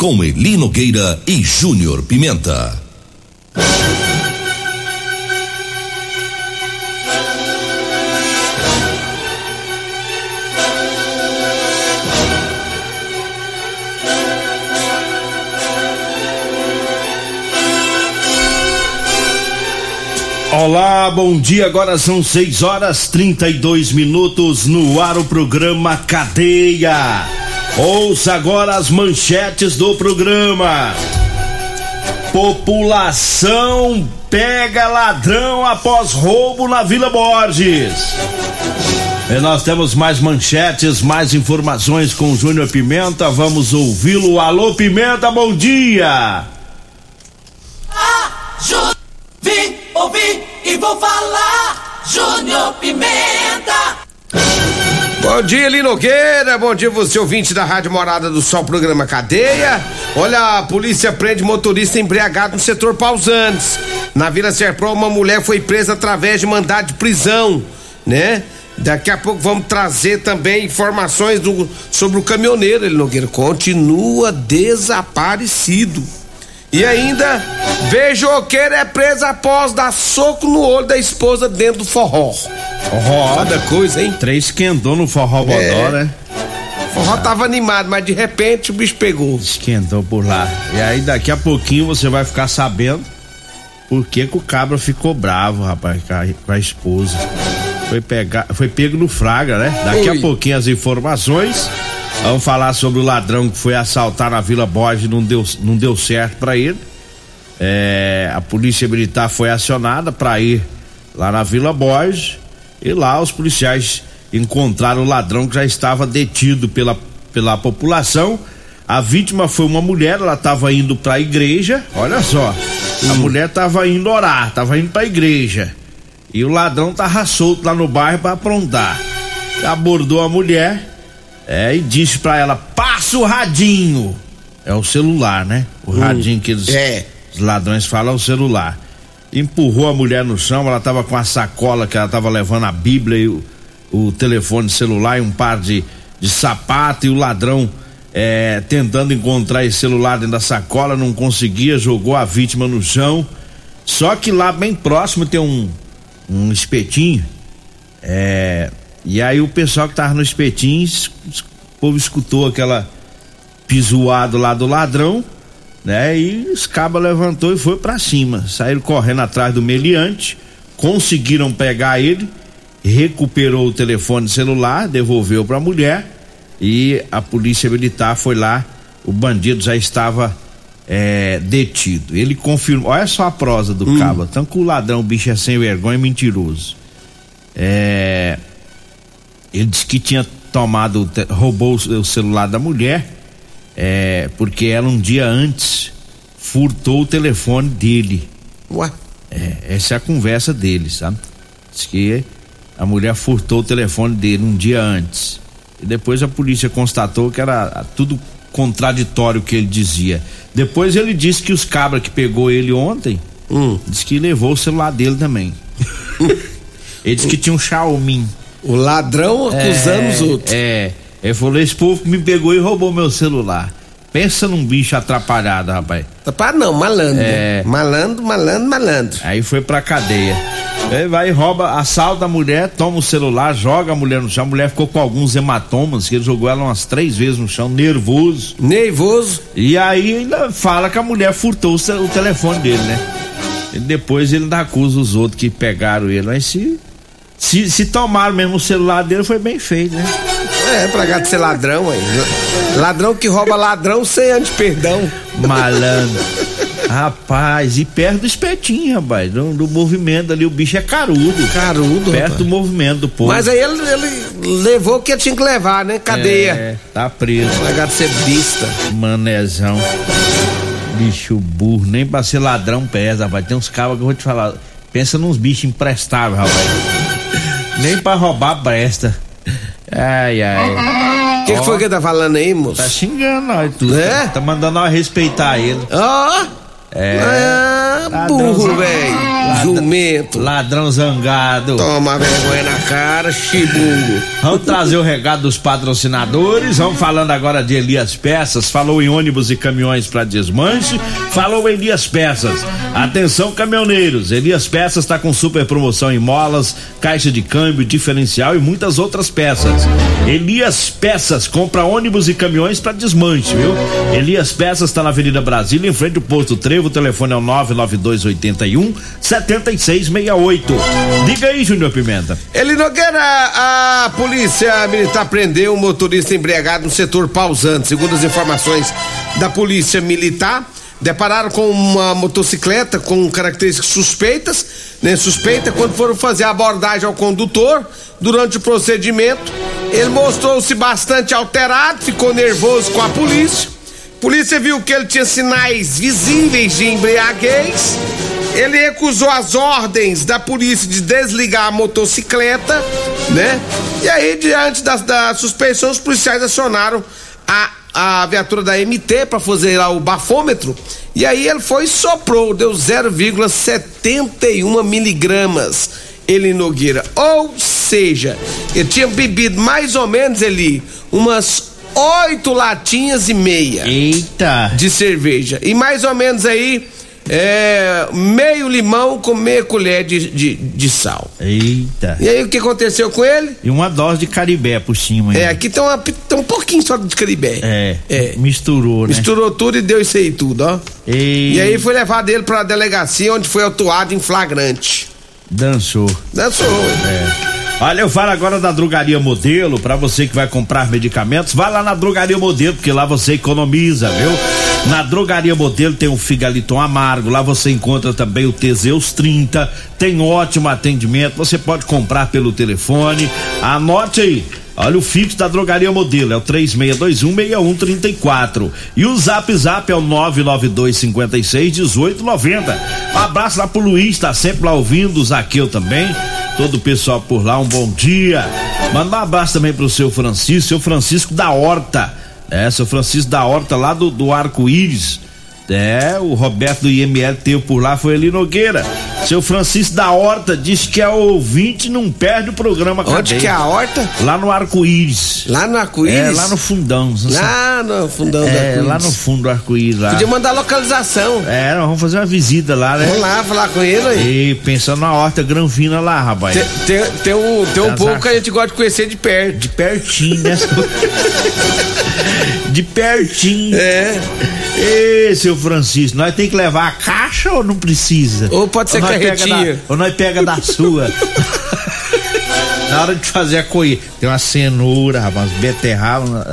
Com Elino Gueira e Júnior Pimenta. Olá, bom dia. Agora são 6 horas 32 minutos no ar o programa Cadeia. Ouça agora as manchetes do programa. População pega ladrão após roubo na Vila Borges. E nós temos mais manchetes, mais informações com o Júnior Pimenta. Vamos ouvi-lo. Alô, Pimenta, bom dia. Ah, vi, ouvi e vou falar. Júnior Pimenta. Bom dia, Linogueira. Bom dia, você ouvinte da Rádio Morada do Sol, programa Cadeia. Olha, a polícia prende motorista embriagado no setor Pausantes. Na Vila Serpro, uma mulher foi presa através de mandado de prisão, né? Daqui a pouco vamos trazer também informações do, sobre o caminhoneiro, Linogueira. Continua desaparecido. E ainda, beijoqueiro é preso após dar soco no olho da esposa dentro do forró. Forró, Cada coisa, hein? Três quentou no forró bodó, É. né? O forró tava animado, mas de repente o bicho pegou. Esquentou por lá. E aí daqui a pouquinho você vai ficar sabendo por que, que o cabra ficou bravo, rapaz, com a, com a esposa. Foi, pegar, foi pego no fraga, né? Daqui Oi. a pouquinho as informações. Vamos falar sobre o ladrão que foi assaltar na Vila Borges não deu, não deu certo pra ele. É, a polícia militar foi acionada para ir lá na Vila Borges e lá os policiais encontraram o ladrão que já estava detido pela, pela população. A vítima foi uma mulher, ela estava indo para a igreja. Olha só, a mulher estava indo orar, estava indo para a igreja. E o ladrão tava solto lá no bairro para aprontar. Abordou a mulher é, e disse para ela: passa o radinho. É o celular, né? O radinho que eles, É. os ladrões falam é o celular. Empurrou a mulher no chão, ela tava com a sacola que ela tava levando a Bíblia e o, o telefone celular e um par de, de sapato e o ladrão é, tentando encontrar esse celular dentro da sacola, não conseguia, jogou a vítima no chão. Só que lá bem próximo tem um, um espetinho. É, e aí o pessoal que tava no espetinho, es- es- o povo escutou aquela pisoado lá do ladrão, né? E os cabas levantou e foi pra cima. Saíram correndo atrás do meliante, conseguiram pegar ele, recuperou o telefone celular, devolveu pra mulher e a polícia militar foi lá. O bandido já estava é, detido. Ele confirmou. Olha só a prosa do cabo. Tanto que o ladrão, o bicho é sem vergonha e mentiroso. É, ele disse que tinha tomado, roubou o celular da mulher, é, porque ela um dia antes furtou o telefone dele. Ué, É, essa é a conversa dele, sabe? Diz que a mulher furtou o telefone dele um dia antes. E depois a polícia constatou que era tudo contraditório o que ele dizia. Depois ele disse que os cabras que pegou ele ontem, Hum. disse que levou o celular dele também. ele disse que tinha um Xiaomi. O ladrão acusando os outros. É, ele falou: esse povo me pegou e roubou meu celular. Pensa num bicho atrapalhado, rapaz. Atrapalhado não, malandro. É. Malandro, malandro, malandro. Aí foi pra cadeia. Ele vai, rouba, assalta a mulher, toma o celular, joga a mulher no chão. A mulher ficou com alguns hematomas, que ele jogou ela umas três vezes no chão, nervoso. Nervoso. E aí ainda fala que a mulher furtou o, o telefone dele, né? E depois ele ainda acusa os outros que pegaram ele. Mas se, se, se tomaram mesmo o celular dele, foi bem feito, né? É, pra gato ser ladrão aí. Ladrão que rouba ladrão sem antes perdão. Malandro. Rapaz, e perto do espetinho, rapaz, do, do, movimento ali, o bicho é carudo. Carudo, Perto rapaz. do movimento do povo. Mas aí ele, ele levou o que tinha que levar, né? Cadeia. É, tá preso. Legado ser bista. Manezão. Bicho burro, nem pra ser ladrão pesa, rapaz. Tem uns cabos que eu vou te falar. Pensa nos bichos imprestáveis, rapaz. Nem pra roubar presta. Ai, ai. O que, que, foi que ele tá falando aí, moço? Tá xingando nós tudo. É? Tá mandando nós respeitar ele. Ó! Oh. É. Ah, burro, velho. Jumento. Ladrão zangado. Toma vergonha na cara, chibungo. Vamos trazer o regado dos patrocinadores. Vamos falando agora de Elias Peças. Falou em ônibus e caminhões para desmanche. Falou em Elias Peças. Atenção, caminhoneiros. Elias Peças está com super promoção em molas, caixa de câmbio, diferencial e muitas outras peças. Elias Peças compra ônibus e caminhões para desmanche, viu? Elias Peças está na Avenida Brasília, em frente ao Posto O telefone é o 99281 7668. Diga aí, Júnior Pimenta. Ele Nogueira, a polícia militar prendeu um motorista embriagado no setor pausante. Segundo as informações da polícia militar, depararam com uma motocicleta com características suspeitas, né? Suspeita quando foram fazer a abordagem ao condutor durante o procedimento. Ele mostrou-se bastante alterado, ficou nervoso com a polícia. Polícia viu que ele tinha sinais visíveis de embriaguez ele recusou as ordens da polícia de desligar a motocicleta, né? E aí, diante da, da suspeição, os policiais acionaram a, a viatura da MT para fazer lá o bafômetro. E aí ele foi e soprou, deu 0,71 miligramas. Ele Nogueira. Ou seja, ele tinha bebido mais ou menos ali umas oito latinhas e meia. Eita! De cerveja. E mais ou menos aí é, meio limão com meia colher de, de, de, sal. Eita. E aí o que aconteceu com ele? E uma dose de caribé por cima. É, aqui tem, uma, tem um pouquinho só de caribé. É. é. Misturou, né? Misturou tudo e deu isso aí tudo, ó. E, e aí foi levado ele pra delegacia onde foi autuado em flagrante. Dançou. Dançou. É. Olha, eu falo agora da Drogaria Modelo, para você que vai comprar medicamentos, vai lá na Drogaria Modelo, porque lá você economiza, viu? Na Drogaria Modelo tem o Figaliton Amargo, lá você encontra também o Teseus 30, tem ótimo atendimento, você pode comprar pelo telefone, anote aí, Olha o fixo da drogaria modelo, é o 36216134. E o zap zap é o 992561890. Um abraço lá pro Luiz, tá sempre lá ouvindo, o Zaqueu também. Todo o pessoal por lá, um bom dia. Manda um abraço também pro seu Francisco, seu Francisco da Horta. É, seu Francisco da Horta lá do, do Arco-Íris é, o Roberto do IML teve por lá, foi ali Nogueira. Seu Francisco da Horta disse que é ouvinte não perde o programa Onde cadeia. que é a Horta? Lá no Arco-Íris. Lá no Arco-Íris? É, lá no fundão. Lá no fundão é, do arco-íris. lá no fundo do Arco-Íris. Podia mandar localização. É, nós vamos fazer uma visita lá, né? Vamos lá falar com ele aí. E pensando na Horta Granfina lá, rapaz. Tem, tem, tem um, tem um povo que a gente gosta de conhecer de perto. De pertinho, né? de pertinho. É. Ê, seu Francisco, nós tem que levar a caixa ou não precisa? Ou pode ser ou carretinha. Da, ou nós pega da sua. Na hora de fazer a colheita, tem uma cenoura, rapaz, beterraba,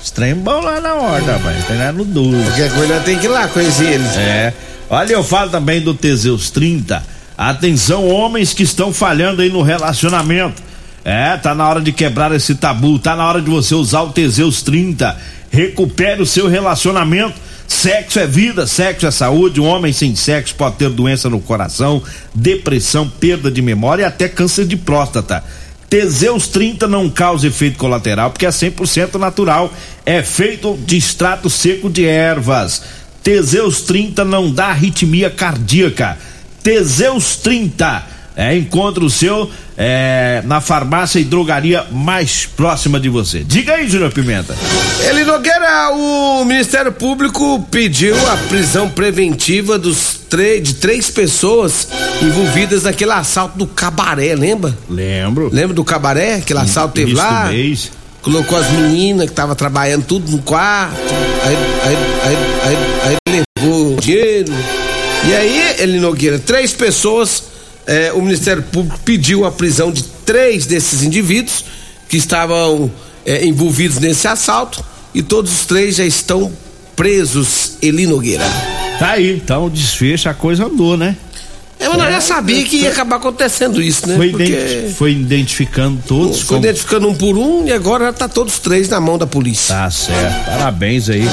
estranho bom lá na hora, rapaz, tem lá no duro. Qualquer coisa tem que ir lá conhecer eles. É. Olha, eu falo também do Teseus 30. Atenção, homens que estão falhando aí no relacionamento. É, tá na hora de quebrar esse tabu, tá na hora de você usar o Teseus 30 recupere o seu relacionamento. Sexo é vida, sexo é saúde. Um homem sem sexo pode ter doença no coração, depressão, perda de memória e até câncer de próstata. Teseus 30 não causa efeito colateral porque é 100% natural. É feito de extrato seco de ervas. Teseus 30 não dá arritmia cardíaca. Teseus 30 É, encontre o seu é, na farmácia e drogaria mais próxima de você. Diga aí, Júnior Pimenta. Ele Nogueira, o Ministério Público pediu a prisão preventiva dos de três pessoas envolvidas naquele assalto do cabaré, lembra? Lembro. Lembra do cabaré? Aquele assalto teve lá? Mês. Colocou as meninas que estavam trabalhando tudo no quarto. Aí, aí, aí, aí, aí levou dinheiro. E aí, ele Nogueira, três pessoas é, o Ministério Público pediu a prisão de três desses indivíduos que estavam é, envolvidos nesse assalto e todos os três já estão presos, Eli Nogueira. Tá aí, então desfecha, a coisa andou, né? É, mas nós já sabia que ia acabar acontecendo isso, né? Foi, Porque... foi identificando todos. Foi como... identificando um por um e agora já tá todos três na mão da polícia. Tá certo. Parabéns aí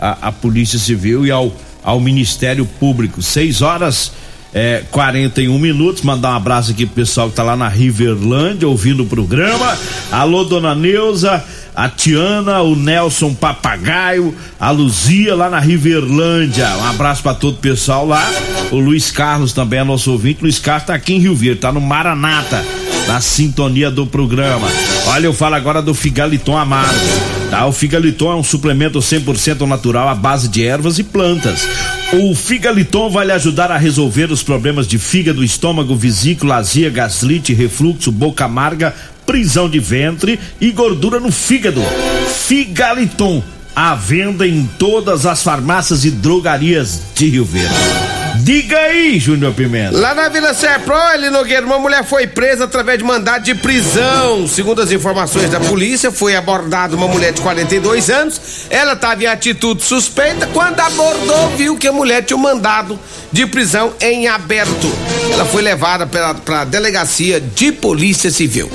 à, à Polícia Civil e ao, ao Ministério Público. Seis horas é, 41 minutos. Mandar um abraço aqui pro pessoal que tá lá na Riverlândia ouvindo o programa. Alô, dona Neuza, a Tiana, o Nelson Papagaio, a Luzia lá na Riverlândia. Um abraço para todo o pessoal lá. O Luiz Carlos também é nosso ouvinte. Luiz Carlos tá aqui em Rio Verde, tá no Maranata, na sintonia do programa. Olha, eu falo agora do Figaliton Amargo. Tá? O Figaliton é um suplemento 100% natural à base de ervas e plantas. O Figaliton vai lhe ajudar a resolver os problemas de fígado, estômago, vesícula, azia, gastrite, refluxo, boca amarga, prisão de ventre e gordura no fígado. Figaliton, à venda em todas as farmácias e drogarias de Rio Verde. Diga aí, Júnior Pimenta. Lá na Vila Serpro, ele Nogueira, uma mulher foi presa através de mandado de prisão. Segundo as informações da polícia, foi abordada uma mulher de 42 anos. Ela estava em atitude suspeita. Quando abordou, viu que a mulher tinha um mandado de prisão em aberto. Ela foi levada para a delegacia de polícia civil.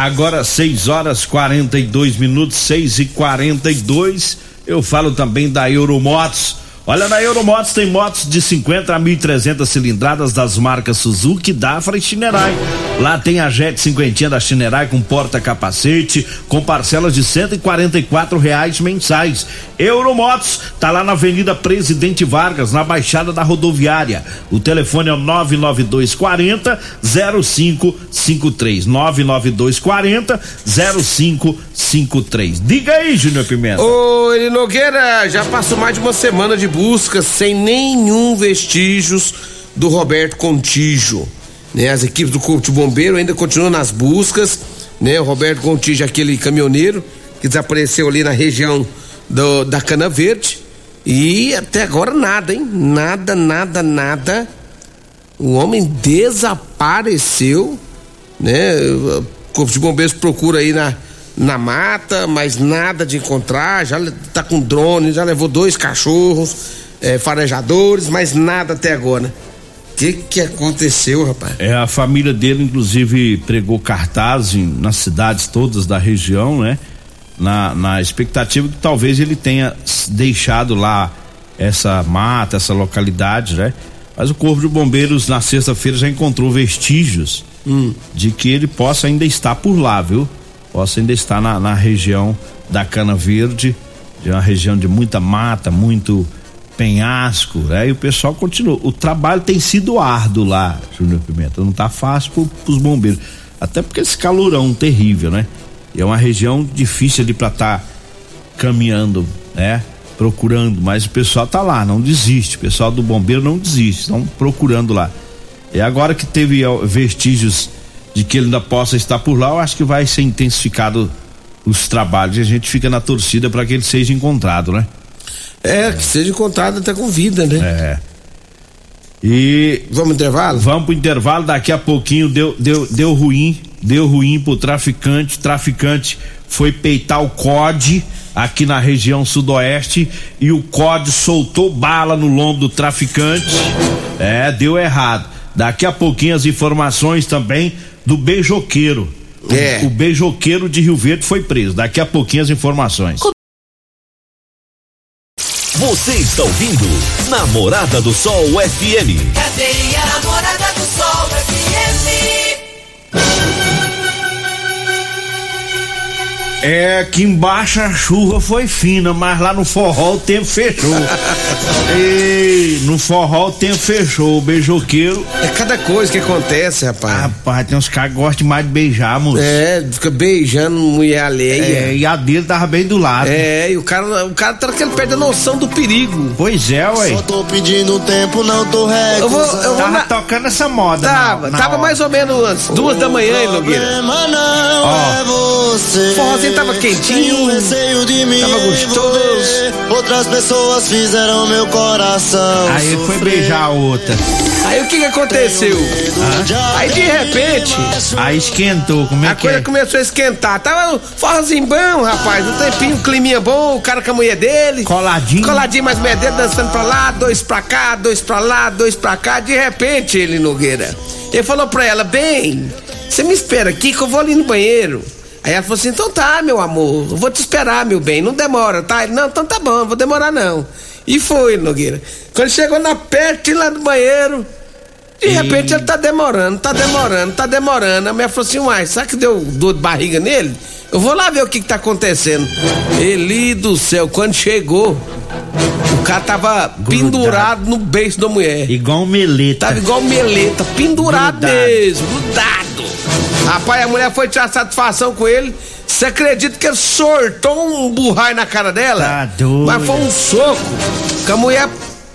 Agora 6 horas 42 minutos, 6 e 42 Eu falo também da Euromotos Olha, na Euromotos tem motos de 50 a 1.300 cilindradas das marcas Suzuki, Dafra e Shinerai. Lá tem a Jet cinquentinha da Shinerai com porta-capacete, com parcelas de 144 reais mensais. Euromotos tá lá na Avenida Presidente Vargas, na Baixada da Rodoviária. O telefone é o 99240 0553. 99240 0553. Diga aí, Júnior Pimenta. Ô, Eli Nogueira, já passou mais de uma semana de busca sem nenhum vestígios do Roberto Contígio. Né? As equipes do Corpo de Bombeiro ainda continuam nas buscas, né? O Roberto Contígio, aquele caminhoneiro que desapareceu ali na região do, da Cana Verde. E até agora nada, hein? Nada, nada, nada. O homem desapareceu, né? O Corpo de Bombeiros procura aí na, na mata, mas nada de encontrar. Já tá com drone, já levou dois cachorros, é, farejadores, mas nada até agora. O que que aconteceu, rapaz? É, a família dele, inclusive, pregou cartaz nas cidades todas da região, né? Na, na expectativa que talvez ele tenha deixado lá essa mata, essa localidade, né? Mas o Corpo de Bombeiros na sexta-feira já encontrou vestígios hum. de que ele possa ainda estar por lá, viu? Possa ainda estar na, na região da Cana Verde, de uma região de muita mata, muito penhasco, né? E o pessoal continua. O trabalho tem sido árduo lá, Júnior Pimenta. Não tá fácil pro, pros bombeiros. Até porque esse calorão terrível, né? É uma região difícil ali pra estar tá caminhando, né? Procurando, mas o pessoal tá lá, não desiste. O pessoal do bombeiro não desiste, estão procurando lá. E agora que teve vestígios de que ele ainda possa estar por lá, eu acho que vai ser intensificado os trabalhos e a gente fica na torcida para que ele seja encontrado, né? É, que seja encontrado até com vida, né? É. E. Vamos intervalo? Vamos pro intervalo, daqui a pouquinho deu, deu, deu ruim, deu ruim pro traficante. Traficante foi peitar o COD aqui na região sudoeste e o COD soltou bala no lombo do traficante. É, deu errado. Daqui a pouquinho as informações também do beijoqueiro. É. O, o beijoqueiro de Rio Verde foi preso. Daqui a pouquinho as informações. Você está ouvindo Namorada do Sol FM. Cadê a Namorada do Sol FM? É, aqui embaixo a chuva foi fina, mas lá no forró o tempo fechou. Ei, no forró o tempo fechou, o beijoqueiro. É cada coisa que acontece, rapaz. Rapaz, tem uns caras que gostam demais de beijar, moço. É, fica beijando mulher alheia. É, e a dele tava bem do lado. É, e o cara, o cara tá que ele perde a noção do perigo. Pois é, ué. Só tô pedindo tempo, não tô recusando. Eu vou, eu vou Tava na- tocando essa moda. Tava, na- na tava hora. mais ou menos antes, duas da manhã, hein, problema não Ó. é você. O forrozinho tava quentinho, tava gostoso. Outras pessoas fizeram meu coração Aí ele foi beijar a outra. Aí o que que aconteceu? De Aí de repente, Aí esquentou, como é a que coisa é? começou a esquentar. Tava um forrozinho bom, rapaz, um tempinho, um climinha bom, o cara com a mulher dele. Coladinho. Coladinho mais meia dele, dançando pra lá, dois pra cá, dois pra lá, dois pra cá. De repente, ele, Nogueira, ele falou pra ela, bem, você me espera aqui que eu vou ali no banheiro. Aí ela falou assim, então tá, meu amor, eu vou te esperar, meu bem, não demora, tá? Ele, não, então tá bom, não vou demorar não. E foi, Nogueira. Quando chegou na perto lá do banheiro, de repente ele tá demorando, tá demorando, tá demorando. A mulher falou assim, uai, sabe que deu dor de barriga nele? Eu vou lá ver o que que tá acontecendo. Eli do céu, quando chegou, o cara tava pendurado no beijo da mulher. Igual meleta. Tava igual meleta, pendurado Grudado. mesmo, grudado. Rapaz, a mulher foi tirar satisfação com ele. Você acredita que ele sortou um burrai na cara dela? Tá doido. Mas foi um soco que a mulher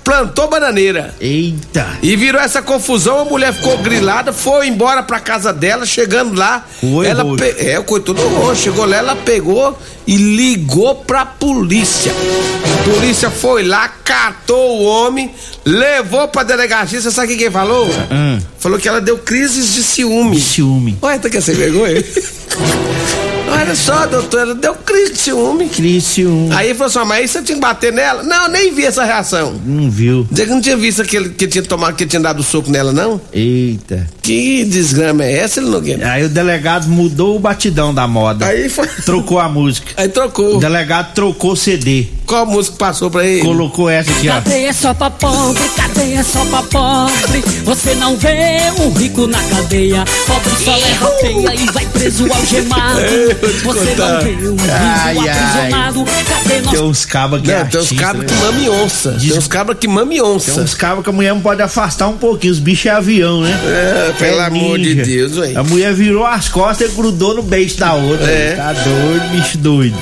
plantou bananeira. Eita. E virou essa confusão, a mulher ficou grilada, foi embora pra casa dela, chegando lá. Oi, ela pe... É, o coitado do roxo. Chegou lá, ela pegou e ligou pra polícia. A polícia foi lá, catou o homem, levou pra delegacia. Você sabe o que quem falou? Hum. Falou que ela deu crises de ciúme. Ciúme. Olha, tá quer ser vergonha? Olha só, doutor, ela deu crise de ciúme. Cris ciúme. Aí falou assim, mas aí você tinha que bater nela? Não, nem vi essa reação. Não viu. Dizer que não tinha visto aquele que tinha tomado, que tinha dado soco nela, não? Eita. Que desgrama é essa, ele Nogueira? Aí o delegado mudou o batidão da moda. Aí foi. Trocou a música. Aí trocou. O delegado trocou o CD. Qual música passou pra ele? Colocou essa aqui, ó. Cadeia é só pra pobre, cadeia é só pra pobre. Você não vê um rico na cadeia. Pobre só leva peia e vai preso algemado. Você não vê um rico Ai, aprisionado. Cadê nós? Tem uns cabas que Não, é tem uns artista, cabras né? que mame onça. Diz- Tem uns cabras que mame onça. Tem uns cabos que a mulher não pode afastar um pouquinho. Os bichos é avião, né? É, pelo É amor de. Deus, velho. A mulher virou as costas e grudou no beijo da outra. É. Tá doido, bicho doido.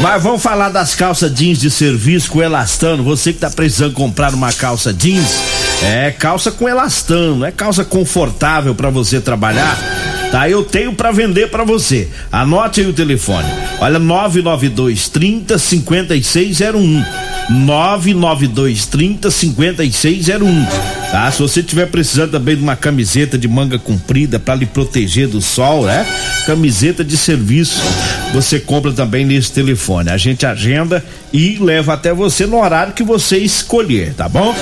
Mas vamos falar das calças jeans de serviço com elastano. Você que tá precisando comprar uma calça jeans, é calça com elastano, é calça confortável para você trabalhar. Tá, eu tenho para vender para você. Anote aí o telefone. Olha 992 30 5601. 992 30 5601. Tá? Se você tiver precisando também de uma camiseta de manga comprida para lhe proteger do sol, né? Camiseta de serviço, você compra também nesse telefone. A gente agenda e leva até você no horário que você escolher, tá bom?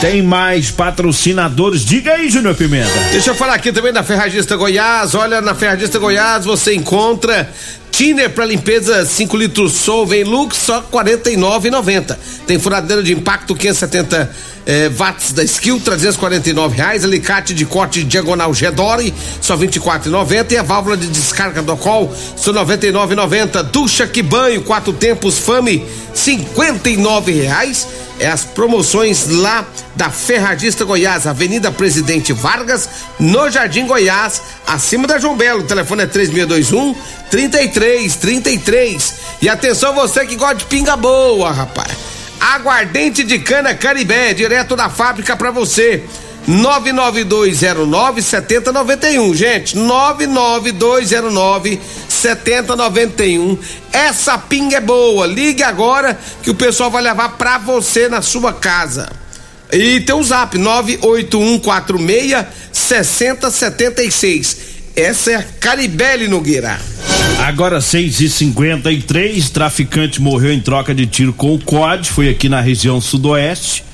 Tem mais patrocinadores. Diga aí, Júnior Pimenta. Deixa eu falar aqui também da Ferragista Goiás. Olha, na Ferragista Goiás você encontra Tiner para limpeza 5 litros Solvay Lux só R$ 49,90. Tem furadeira de impacto 570 eh, watts da Skill, 349 reais. Alicate de corte diagonal Gedore, só 24,90 e a válvula de descarga do Col, só 99,90. Ducha que banho, quatro tempos Fame, 59 reais. É as promoções lá da Ferragista Goiás, Avenida Presidente Vargas, no Jardim Goiás, acima da João Belo. O telefone é 3621 3333. E atenção você que gosta de pinga boa, rapaz. Aguardente de cana Caribé, direto da fábrica pra você. 99209 7091, gente. 99209 7091. Essa pinga é boa. Ligue agora que o pessoal vai levar pra você na sua casa. E tem o zap 98146 6076. Essa é a Caribele Nogueira. Agora 6 e 53 traficante morreu em troca de tiro com o COD, foi aqui na região sudoeste,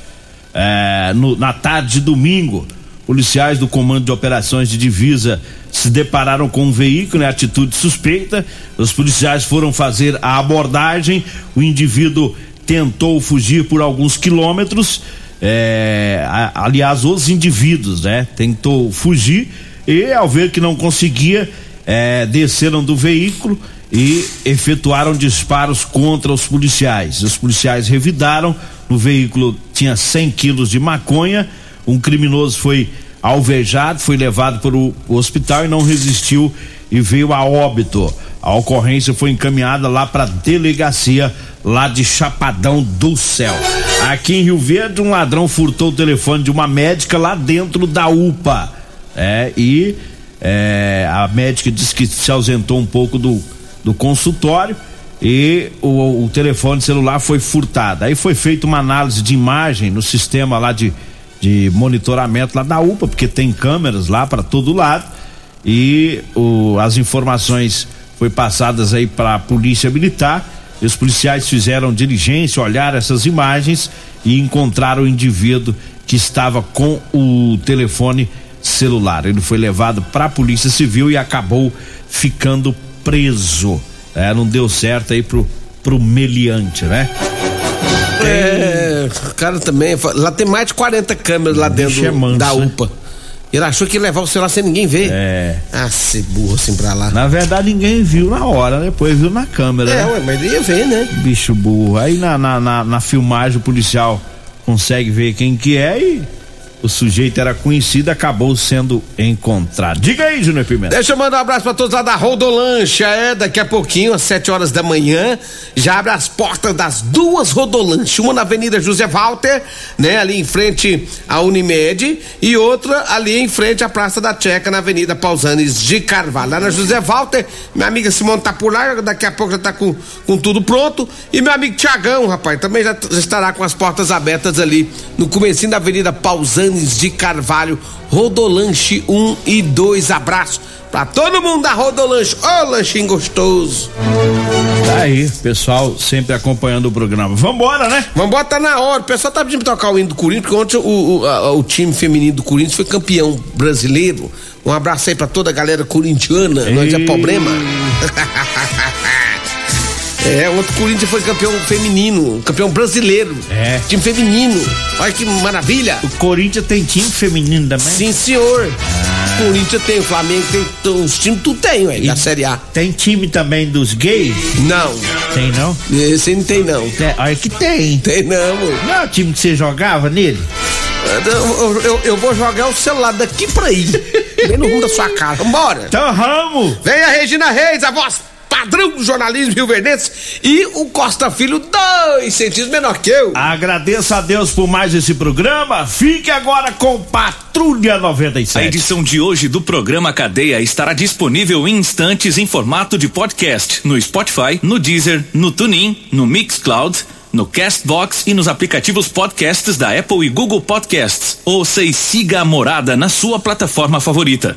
é, no- na tarde de domingo. Policiais do Comando de Operações de Divisa se depararam com um veículo em atitude suspeita. Os policiais foram fazer a abordagem. O indivíduo tentou fugir por alguns quilômetros. é, a- aliás, os indivíduos, né? Tentou fugir e, ao ver que não conseguia, é, desceram do veículo e efetuaram disparos contra os policiais. Os policiais revidaram, no veículo tinha 100 quilos de maconha, um criminoso foi alvejado, foi levado para o hospital e não resistiu e veio a óbito. A ocorrência foi encaminhada lá para a delegacia lá de Chapadão do Céu. Aqui em Rio Verde, um ladrão furtou o telefone de uma médica lá dentro da UPA. É, e é, a médica disse que se ausentou um pouco do, do consultório e o, o telefone celular foi furtado. Aí foi feita uma análise de imagem no sistema lá de, de monitoramento lá da UPA, porque tem câmeras lá para todo lado e o, as informações foi passadas aí para a polícia militar. Os policiais fizeram diligência, olharam essas imagens e encontraram o indivíduo que estava com o telefone celular. Ele foi levado para a Polícia Civil e acabou ficando preso. É, não deu certo aí pro, pro meliante, né? É, cara também. Lá tem mais de 40 câmeras lá dentro é manso, da né? UPA. Ele achou que ia levar o celular sem ninguém ver. É. Ah, se burro assim pra lá. Na verdade, ninguém viu na hora, né? depois viu na câmera. É, né? ué, mas ia ver, né? Bicho burro. Aí na, na, na, na filmagem o policial consegue ver quem que é e o sujeito era conhecido, acabou sendo encontrado. Diga aí, Júnior Pimenta. Deixa eu mandar um abraço pra todos lá da Rodolancha. É, daqui a pouquinho, às 7 horas da manhã, já abre as portas das duas Rodolanchas. Uma na Avenida José Walter, né, ali em frente à Unimed, e outra ali em frente à Praça da Checa, na Avenida Pausanes de Carvalho. Lá na José Walter, minha amiga Simone tá por lá, daqui a pouco já tá com, com tudo pronto. E meu amigo Tiagão, rapaz, também já, já estará com as portas abertas ali no comecinho da Avenida Pausanes de Carvalho, Rodolanche 1 e 2. Abraço pra todo mundo da Rodolanche. Ô, lanchinho gostoso. Tá aí, pessoal sempre acompanhando o programa. Vambora, né? Vambora, tá na hora. O pessoal tá pedindo pra tocar o hino do Corinthians, porque ontem o, o, a- o time feminino do Corinthians foi campeão brasileiro. Um abraço aí pra toda a galera corintiana, nós é problema. É, outro Corinthians foi campeão feminino, campeão brasileiro. É. Time feminino. Olha que maravilha. O Corinthians tem time feminino também? Sim, senhor. Corinthians tem, o Flamengo tem, os times tudo tem, ué, da Série A. Tem time também dos gays? Não, Tem não? esse não tem não. Tem, olha que tem. Tem não, amor. Não é o time que você jogava nele? Eu, eu- eu- eu vou jogar o celular daqui pra aí. Bem no rumo da sua cara. Vambora. Então vamos! Vem a Regina Reis, a voz padrão do jornalismo Rio Verdense e o Costa Filho, dois centímetros menor que eu. Agradeço a Deus por mais esse programa. Fique agora com Patrulha A 97. edição de hoje do programa Cadeia estará disponível em instantes em formato de podcast no Spotify, no Deezer, no TuneIn, no Mixcloud, no Castbox e nos aplicativos podcasts da Apple e Google Podcasts. Ouça e siga a morada na sua plataforma favorita.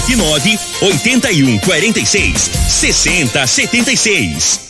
WhatsApp 9 81 46 60 76.